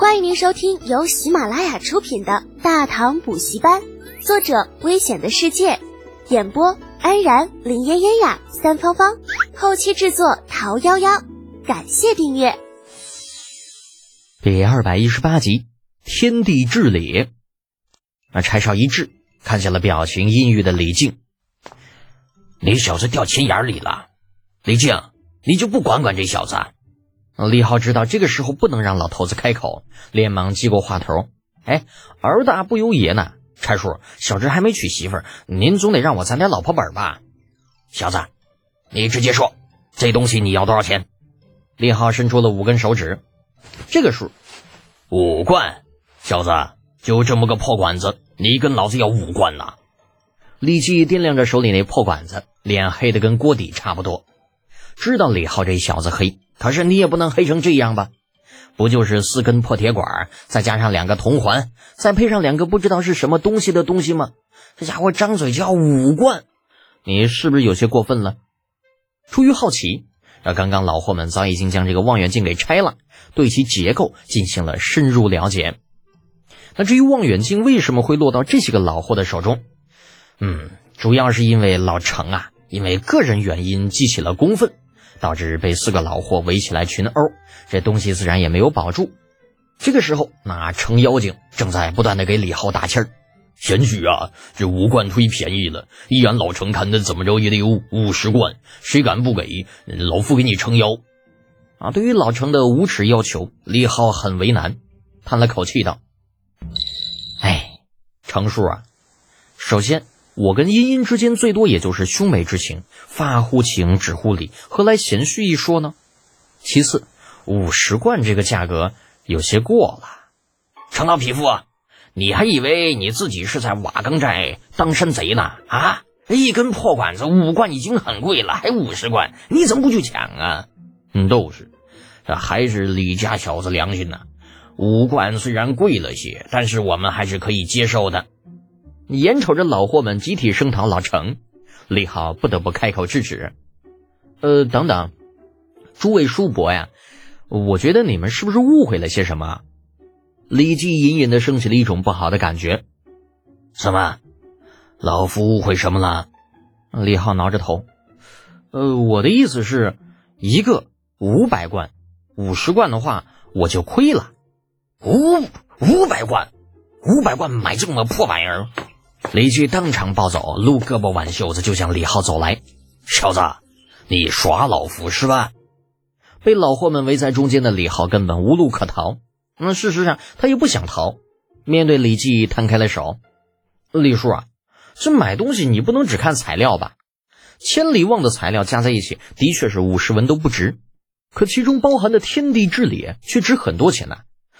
欢迎您收听由喜马拉雅出品的《大唐补习班》，作者：危险的世界，演播：安然、林嫣嫣呀、三芳芳，后期制作：桃夭夭。感谢订阅。第二百一十八集，天地至理。那柴少一滞，看见了表情阴郁的李靖。你小子掉钱眼里了，李靖，你就不管管这小子？李浩知道这个时候不能让老头子开口，连忙接过话头：“哎，儿大不由爷呢，柴叔，小侄还没娶媳妇儿，您总得让我攒点老婆本吧？小子，你直接说，这东西你要多少钱？”李浩伸出了五根手指，这个数，五贯。小子，就这么个破管子，你跟老子要五贯呐？李记掂量着手里那破管子，脸黑的跟锅底差不多。知道李浩这小子黑。可是你也不能黑成这样吧？不就是四根破铁管，再加上两个铜环，再配上两个不知道是什么东西的东西吗？这家伙张嘴就要五贯，你是不是有些过分了？出于好奇，那刚刚老货们早已经将这个望远镜给拆了，对其结构进行了深入了解。那至于望远镜为什么会落到这些个老货的手中？嗯，主要是因为老程啊，因为个人原因激起了公愤。导致被四个老货围起来群殴，这东西自然也没有保住。这个时候，那程妖精正在不断的给李浩打气儿：“贤婿啊，这五贯忒便宜了，依俺老程看的怎么着也得有五十贯，谁敢不给，老夫给你撑腰。”啊，对于老程的无耻要求，李浩很为难，叹了口气道：“哎，程叔啊，首先。”我跟茵茵之间最多也就是兄妹之情，发乎情，止乎礼，何来贤婿一说呢？其次，五十贯这个价格有些过了。程老匹夫，你还以为你自己是在瓦岗寨当山贼呢？啊，一根破管子五贯已经很贵了，还五十贯，你怎么不去抢啊？嗯，都是，这还是李家小子良心呐。五贯虽然贵了些，但是我们还是可以接受的。眼瞅着老货们集体声讨老程，李浩不得不开口制止：“呃，等等，诸位叔伯呀，我觉得你们是不是误会了些什么？”李记隐隐的升起了一种不好的感觉。什么？老夫误会什么了？李浩挠着头：“呃，我的意思是，一个五百贯，五十贯的话我就亏了。五五百贯，五百贯买这么破玩意儿？”李记当场暴走，撸胳膊挽袖子就向李浩走来。小子，你耍老夫是吧？被老货们围在中间的李浩根本无路可逃。那事实上他又不想逃。面对李记，摊开了手。李叔啊，这买东西你不能只看材料吧？千里望的材料加在一起，的确是五十文都不值。可其中包含的天地之理却值很多钱呢。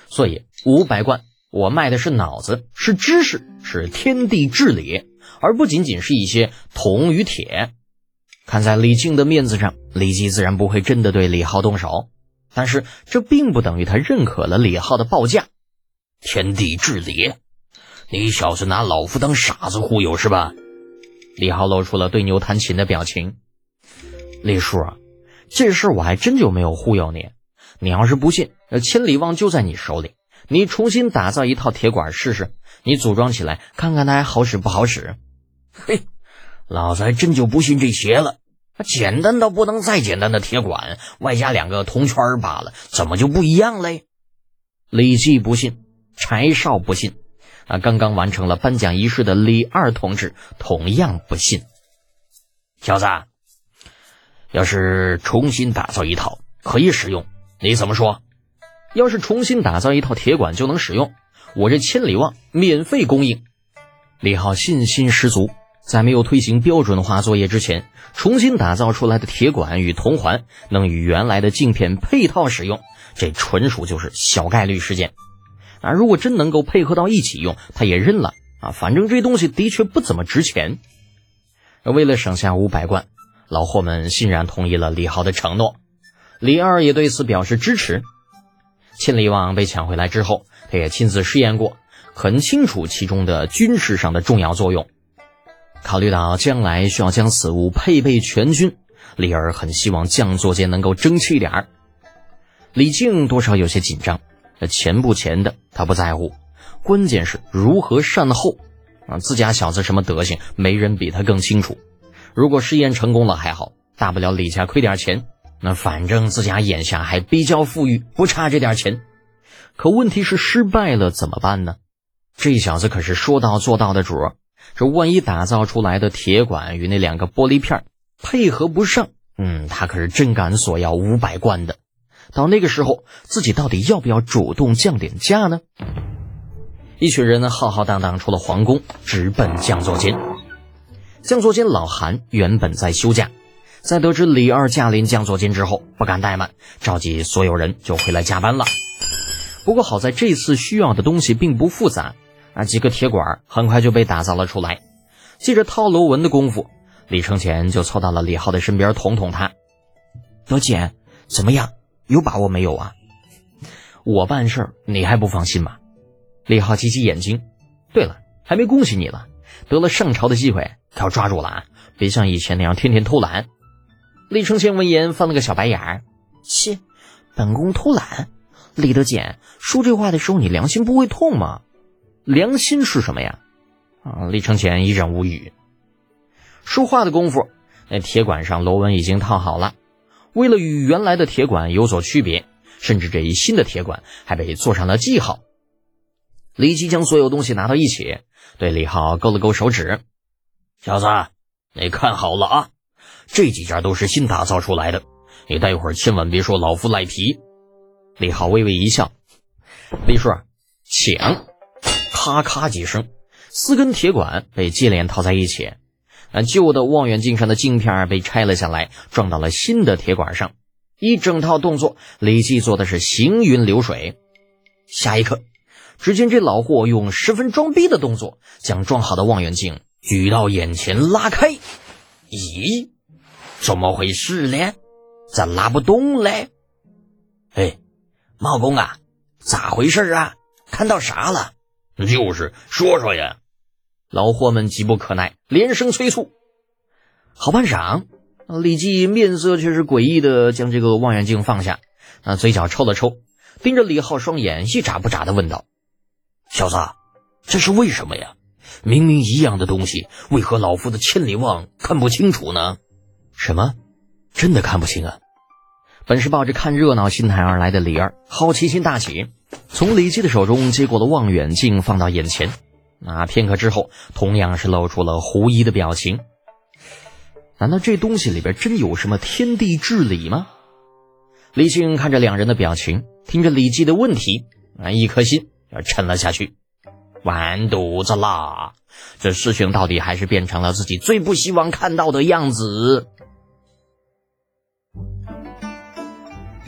所以五百贯。我卖的是脑子，是知识，是天地至理，而不仅仅是一些铜与铁。看在李靖的面子上，李记自然不会真的对李浩动手，但是这并不等于他认可了李浩的报价。天地至理，你小子拿老夫当傻子忽悠是吧？李浩露出了对牛弹琴的表情。李叔，这事我还真就没有忽悠你。你要是不信，千里望就在你手里。你重新打造一套铁管试试，你组装起来看看它还好使不好使？嘿，老子还真就不信这邪了。简单到不能再简单的铁管，外加两个铜圈罢了，怎么就不一样嘞？李记不信，柴少不信，啊，刚刚完成了颁奖仪式的李二同志同样不信。小子，要是重新打造一套可以使用，你怎么说？要是重新打造一套铁管就能使用，我这千里望免费供应。李浩信心十足，在没有推行标准化作业之前，重新打造出来的铁管与铜环能与原来的镜片配套使用，这纯属就是小概率事件。啊，如果真能够配合到一起用，他也认了啊。反正这东西的确不怎么值钱。为了省下五百贯，老霍们欣然同意了李浩的承诺。李二也对此表示支持。千里望被抢回来之后，他也亲自试验过，很清楚其中的军事上的重要作用。考虑到将来需要将此物配备全军，李儿很希望将座间能够争气点儿。李靖多少有些紧张，那钱不钱的他不在乎，关键是如何善后啊！自家小子什么德行，没人比他更清楚。如果试验成功了还好，大不了李家亏点钱，那反正自家眼下还比较富裕，不差这点钱。可问题是失败了怎么办呢？这小子可是说到做到的主儿，这万一打造出来的铁管与那两个玻璃片配合不上，嗯，他可是真敢索要五百贯的。到那个时候，自己到底要不要主动降点价呢？一群人浩浩荡荡出了皇宫，直奔将座间。将座间老韩原本在休假，在得知李二驾临江左金之后，不敢怠慢，召集所有人就回来加班了。不过好在这次需要的东西并不复杂，啊，几个铁管很快就被打造了出来。借着套楼纹的功夫，李承前就凑到了李浩的身边捅捅他：“德简，怎么样？”有把握没有啊？我办事你还不放心吗？李浩挤挤眼睛。对了，还没恭喜你了，得了上朝的机会，可要抓住了啊！别像以前那样天天偷懒。李承前闻言翻了个小白眼儿。切，本宫偷懒？李德简说这话的时候，你良心不会痛吗？良心是什么呀？啊！李承前一阵无语。说话的功夫，那铁管上螺纹已经套好了。为了与原来的铁管有所区别，甚至这一新的铁管还被做上了记号。李琦将所有东西拿到一起，对李浩勾了勾手指：“小子，你看好了啊，这几家都是新打造出来的，你待会儿千万别说老夫赖皮。”李浩微微一笑：“李叔，请。”咔咔几声，四根铁管被接连套在一起。那旧的望远镜上的镜片被拆了下来，装到了新的铁管上。一整套动作，李记做的是行云流水。下一刻，只见这老货用十分装逼的动作，将装好的望远镜举到眼前拉开。咦，怎么回事呢？咋拉不动嘞？哎，茂公啊，咋回事啊？看到啥了？就是说说呀。老货们急不可耐，连声催促。好半晌，李记面色却是诡异的将这个望远镜放下，那嘴角抽了抽，盯着李浩双眼一眨不眨的问道：“小子，这是为什么呀？明明一样的东西，为何老夫的千里望看不清楚呢？什么？真的看不清啊？”本是抱着看热闹心态而来的李二，好奇心大起，从李记的手中接过了望远镜，放到眼前。那片刻之后，同样是露出了狐疑的表情。难道这东西里边真有什么天地至理吗？李靖看着两人的表情，听着李记的问题，啊，一颗心要沉了下去，完犊子啦！这事情到底还是变成了自己最不希望看到的样子。